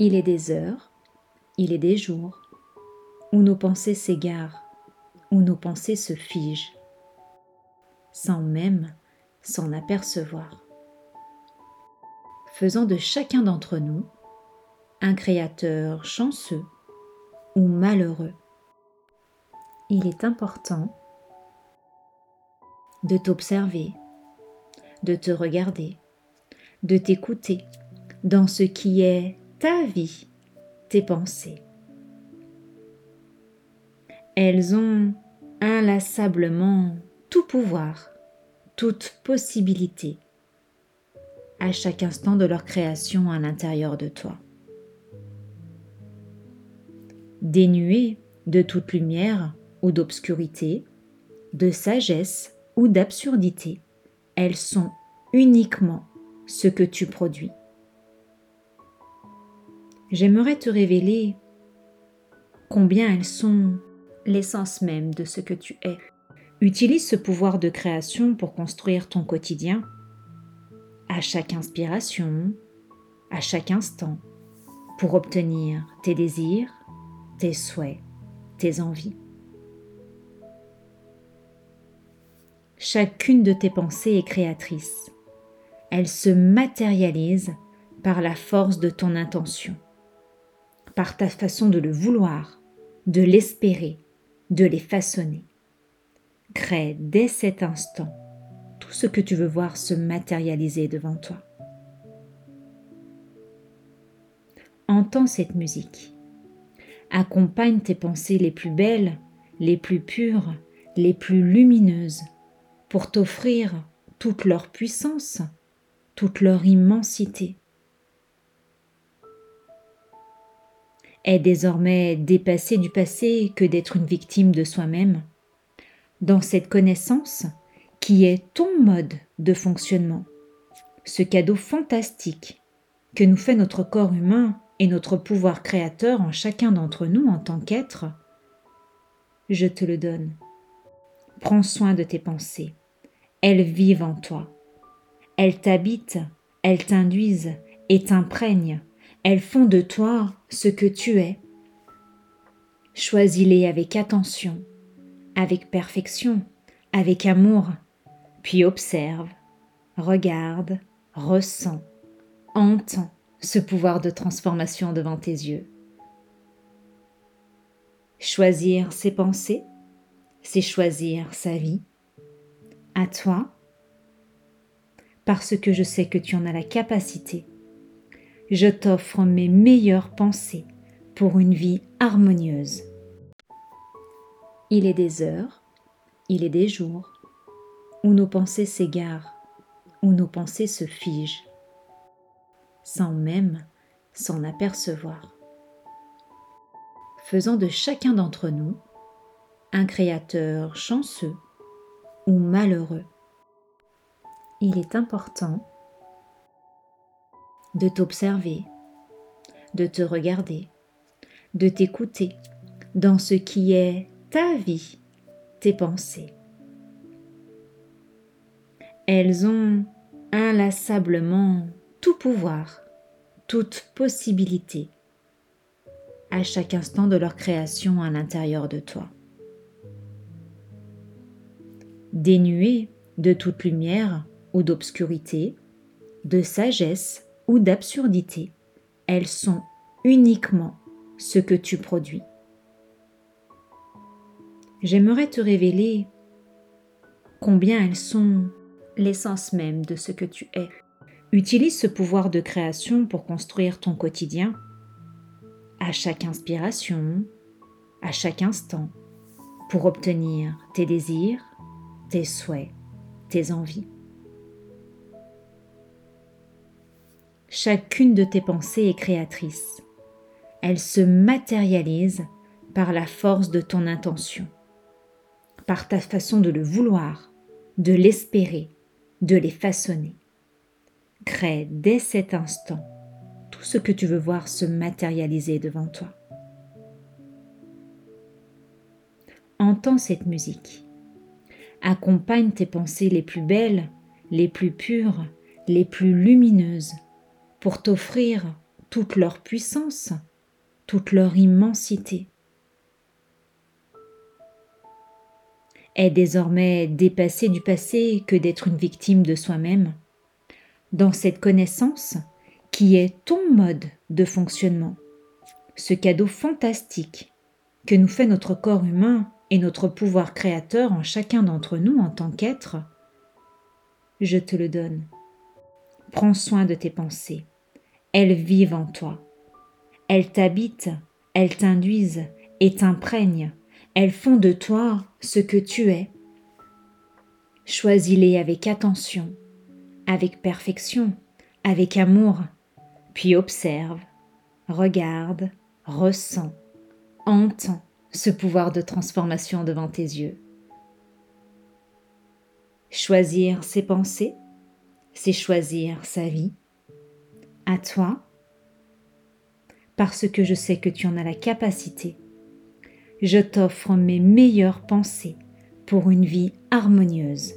Il est des heures, il est des jours, où nos pensées s'égarent, où nos pensées se figent, sans même s'en apercevoir. Faisant de chacun d'entre nous un créateur chanceux ou malheureux. Il est important de t'observer, de te regarder, de t'écouter dans ce qui est ta vie, tes pensées. Elles ont inlassablement tout pouvoir, toute possibilité à chaque instant de leur création à l'intérieur de toi. Dénuées de toute lumière ou d'obscurité, de sagesse ou d'absurdité, elles sont uniquement ce que tu produis. J'aimerais te révéler combien elles sont l'essence même de ce que tu es. Utilise ce pouvoir de création pour construire ton quotidien à chaque inspiration, à chaque instant, pour obtenir tes désirs, tes souhaits, tes envies. Chacune de tes pensées est créatrice. Elle se matérialise par la force de ton intention, par ta façon de le vouloir, de l'espérer, de les façonner. Crée dès cet instant tout ce que tu veux voir se matérialiser devant toi. Entends cette musique. Accompagne tes pensées les plus belles, les plus pures, les plus lumineuses, pour t'offrir toute leur puissance, toute leur immensité. Est désormais dépassé du passé que d'être une victime de soi-même. Dans cette connaissance, qui est ton mode de fonctionnement, ce cadeau fantastique que nous fait notre corps humain et notre pouvoir créateur en chacun d'entre nous en tant qu'être, je te le donne. Prends soin de tes pensées. Elles vivent en toi. Elles t'habitent, elles t'induisent et t'imprègnent. Elles font de toi ce que tu es. Choisis-les avec attention, avec perfection, avec amour, puis observe, regarde, ressent, entend ce pouvoir de transformation devant tes yeux. Choisir ses pensées, c'est choisir sa vie. À toi, parce que je sais que tu en as la capacité, je t'offre mes meilleures pensées pour une vie harmonieuse. Il est des heures, il est des jours, où nos pensées s'égarent, où nos pensées se figent, sans même s'en apercevoir. Faisant de chacun d'entre nous un créateur chanceux ou malheureux. Il est important de t'observer, de te regarder, de t'écouter dans ce qui est ta vie, tes pensées. Elles ont inlassablement tout pouvoir, toute possibilité à chaque instant de leur création à l'intérieur de toi. Dénuées de toute lumière ou d'obscurité, de sagesse ou d'absurdité, elles sont uniquement ce que tu produis. J'aimerais te révéler combien elles sont l'essence même de ce que tu es. Utilise ce pouvoir de création pour construire ton quotidien à chaque inspiration, à chaque instant, pour obtenir tes désirs, tes souhaits, tes envies. Chacune de tes pensées est créatrice. Elle se matérialise par la force de ton intention, par ta façon de le vouloir, de l'espérer, de les façonner. Crée dès cet instant tout ce que tu veux voir se matérialiser devant toi. Entends cette musique. Accompagne tes pensées les plus belles, les plus pures, les plus lumineuses, pour t'offrir toute leur puissance, toute leur immensité. Est désormais dépassé du passé que d'être une victime de soi-même, dans cette connaissance qui est ton mode de fonctionnement, ce cadeau fantastique que nous fait notre corps humain et notre pouvoir créateur en chacun d'entre nous en tant qu'être, je te le donne. Prends soin de tes pensées. Elles vivent en toi. Elles t'habitent, elles t'induisent et t'imprègnent. Elles font de toi ce que tu es. Choisis-les avec attention, avec perfection, avec amour, puis observe, regarde, ressens, entends ce pouvoir de transformation devant tes yeux. Choisir ses pensées, c'est choisir sa vie. À toi, parce que je sais que tu en as la capacité, je t'offre mes meilleures pensées pour une vie harmonieuse